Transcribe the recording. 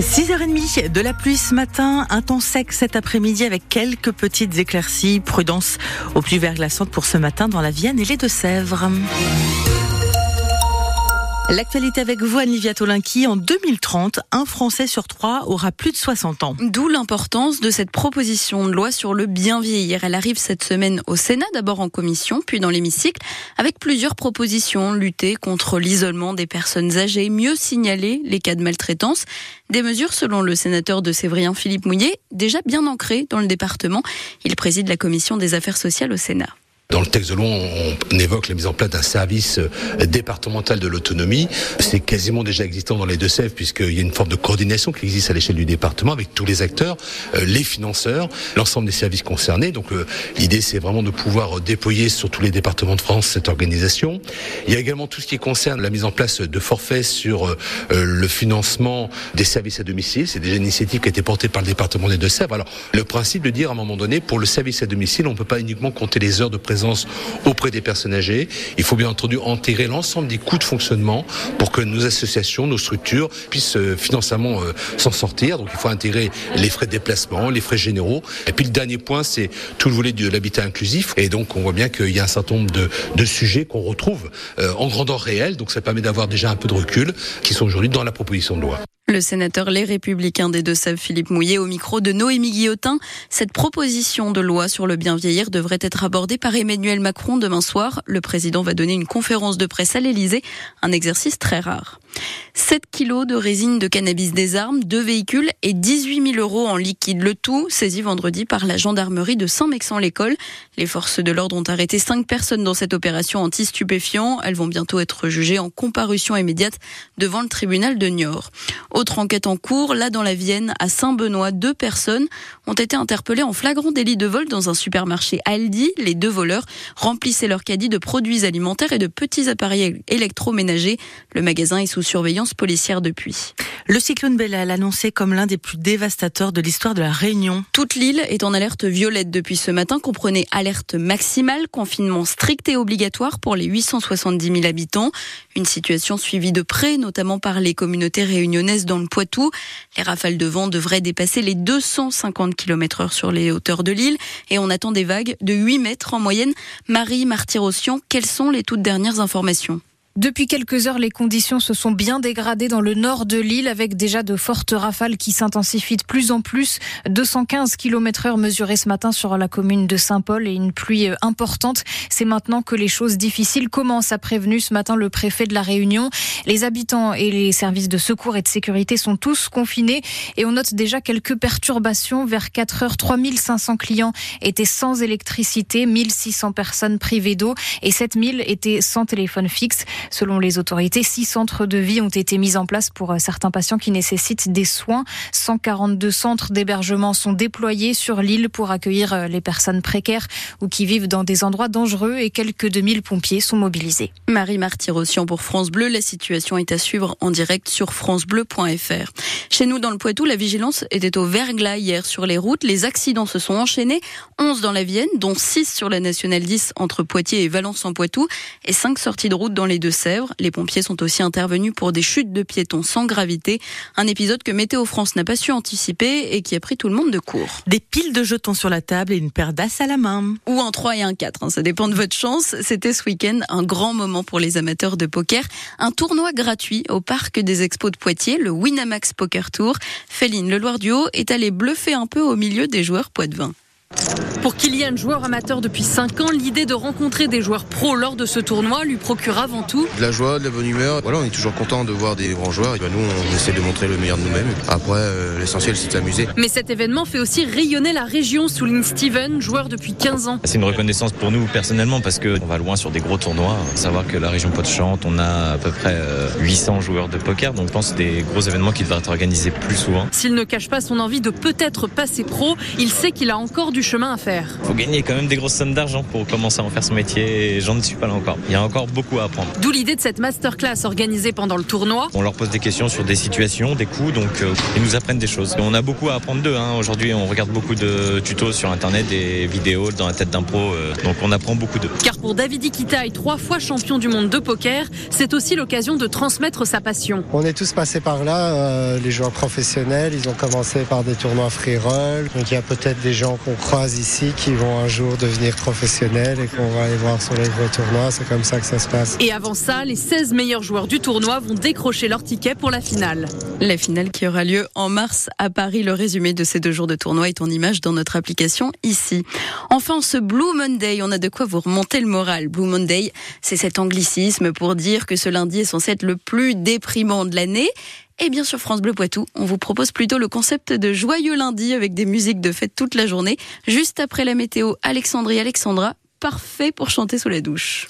6h30 de la pluie ce matin, un temps sec cet après-midi avec quelques petites éclaircies. Prudence au plus verglaçante pour ce matin dans la Vienne et les Deux-Sèvres. L'actualité avec vous, Anivia Tolinki. En 2030, un Français sur trois aura plus de 60 ans. D'où l'importance de cette proposition de loi sur le bien vieillir. Elle arrive cette semaine au Sénat, d'abord en commission, puis dans l'hémicycle, avec plusieurs propositions. Lutter contre l'isolement des personnes âgées, mieux signaler les cas de maltraitance. Des mesures, selon le sénateur de Sévrien Philippe Mouillet, déjà bien ancrées dans le département. Il préside la commission des affaires sociales au Sénat. Dans le texte de loi, on, évoque la mise en place d'un service euh, départemental de l'autonomie. C'est quasiment déjà existant dans les Deux-Sèvres puisqu'il y a une forme de coordination qui existe à l'échelle du département avec tous les acteurs, euh, les financeurs, l'ensemble des services concernés. Donc euh, l'idée, c'est vraiment de pouvoir déployer sur tous les départements de France cette organisation. Il y a également tout ce qui concerne la mise en place de forfaits sur le financement des services à domicile. C'est déjà une initiative qui a été portée par le département des Deux-Sèvres. Alors le principe de dire à un moment donné, pour le service à domicile, on ne peut pas uniquement compter les heures de présence auprès des personnes âgées. Il faut bien entendu enterrer l'ensemble des coûts de fonctionnement pour que nos associations, nos structures puissent euh, financièrement euh, s'en sortir. Donc il faut intégrer les frais de déplacement, les frais généraux. Et puis le dernier point, c'est tout le volet de l'habitat inclusif. Et donc on voit bien qu'il y a un certain nombre de, sujets qu'on retrouve euh, en grandeur réelle. Donc ça permet d'avoir déjà un peu de recul qui sont aujourd'hui dans la proposition de loi. Le sénateur Les Républicains des Deux-Sèvres, Philippe Mouillet, au micro de Noémie Guillotin. Cette proposition de loi sur le bien vieillir devrait être abordée par Emmanuel Macron demain soir. Le président va donner une conférence de presse à l'Elysée, un exercice très rare. 7 kilos de résine de cannabis des armes, deux véhicules et 18 000 euros en liquide. Le tout saisi vendredi par la gendarmerie de Saint-Mexan-l'École. Les forces de l'ordre ont arrêté cinq personnes dans cette opération anti-stupéfiants. Elles vont bientôt être jugées en comparution immédiate devant le tribunal de Niort. Autre enquête en cours, là dans la Vienne, à Saint-Benoît, deux personnes ont été interpellées en flagrant délit de vol dans un supermarché Aldi. Les deux voleurs remplissaient leur caddie de produits alimentaires et de petits appareils électroménagers. Le magasin est sous surveillance policière depuis. Le cyclone Bellal annoncé comme l'un des plus dévastateurs de l'histoire de la Réunion. Toute l'île est en alerte violette depuis ce matin. Comprenez alerte maximale, confinement strict et obligatoire pour les 870 000 habitants. Une situation suivie de près, notamment par les communautés réunionnaises dans le Poitou. Les rafales de vent devraient dépasser les 250 km heure sur les hauteurs de l'île et on attend des vagues de 8 mètres en moyenne. Marie Martyrossian, quelles sont les toutes dernières informations? Depuis quelques heures, les conditions se sont bien dégradées dans le nord de l'île avec déjà de fortes rafales qui s'intensifient de plus en plus. 215 km heure mesurés ce matin sur la commune de Saint-Paul et une pluie euh, importante. C'est maintenant que les choses difficiles commencent, a prévenu ce matin le préfet de la Réunion. Les habitants et les services de secours et de sécurité sont tous confinés et on note déjà quelques perturbations. Vers 4 heures, 3500 clients étaient sans électricité, 1600 personnes privées d'eau et 7000 étaient sans téléphone fixe. Selon les autorités, six centres de vie ont été mis en place pour euh, certains patients qui nécessitent des soins. 142 centres d'hébergement sont déployés sur l'île pour accueillir euh, les personnes précaires ou qui vivent dans des endroits dangereux et quelques 2000 pompiers sont mobilisés. Marie Martyrossian pour France Bleu. La situation est à suivre en direct sur francebleu.fr. Chez nous, dans le Poitou, la vigilance était au verglas hier sur les routes. Les accidents se sont enchaînés. 11 dans la Vienne, dont 6 sur la nationale 10 entre Poitiers et Valence en Poitou et 5 sorties de route dans les deux Les pompiers sont aussi intervenus pour des chutes de piétons sans gravité. Un épisode que Météo France n'a pas su anticiper et qui a pris tout le monde de court. Des piles de jetons sur la table et une paire d'as à la main. Ou un 3 et un 4, hein, ça dépend de votre chance. C'était ce week-end un grand moment pour les amateurs de poker. Un tournoi gratuit au parc des expos de Poitiers, le Winamax Poker Tour. Féline Le Loir du Haut est allé bluffer un peu au milieu des joueurs poitevins. Pour Kylian, joueur amateur depuis 5 ans, l'idée de rencontrer des joueurs pros lors de ce tournoi lui procure avant tout de la joie, de la bonne humeur. Voilà, on est toujours content de voir des grands joueurs. Et ben nous, on essaie de montrer le meilleur de nous-mêmes. Après, euh, l'essentiel, c'est de s'amuser. Mais cet événement fait aussi rayonner la région, souligne Steven, joueur depuis 15 ans. C'est une reconnaissance pour nous personnellement parce qu'on va loin sur des gros tournois. Savoir que la région Poitou-Charentes, on a à peu près 800 euh, joueurs de poker. Donc je pense que c'est des gros événements qui devraient être organisés plus souvent. S'il ne cache pas son envie de peut-être passer pro, il sait qu'il a encore du du chemin à faire. Faut gagner quand même des grosses sommes d'argent pour commencer à en faire son métier et j'en ne suis pas là encore. Il y a encore beaucoup à apprendre. D'où l'idée de cette masterclass organisée pendant le tournoi. On leur pose des questions sur des situations, des coups, donc euh, ils nous apprennent des choses. Et on a beaucoup à apprendre d'eux. Hein. Aujourd'hui, on regarde beaucoup de tutos sur internet, des vidéos dans la tête d'un pro, euh, donc on apprend beaucoup d'eux. Car pour David Ikitaï, trois fois champion du monde de poker, c'est aussi l'occasion de transmettre sa passion. On est tous passés par là, euh, les joueurs professionnels, ils ont commencé par des tournois free roll. Donc il y a peut-être des gens qu'on croise ici qui vont un jour devenir professionnels et qu'on va aller voir sur les gros tournois. C'est comme ça que ça se passe. Et avant ça, les 16 meilleurs joueurs du tournoi vont décrocher leur ticket pour la finale. La finale qui aura lieu en mars à Paris. Le résumé de ces deux jours de tournoi est en image dans notre application ici. Enfin, ce Blue Monday, on a de quoi vous remonter le moral. Blue Monday, c'est cet anglicisme pour dire que ce lundi est censé être le plus déprimant de l'année. Et bien sur France Bleu Poitou, on vous propose plutôt le concept de joyeux lundi avec des musiques de fête toute la journée. Juste après la météo, Alexandrie Alexandra, parfait pour chanter sous la douche.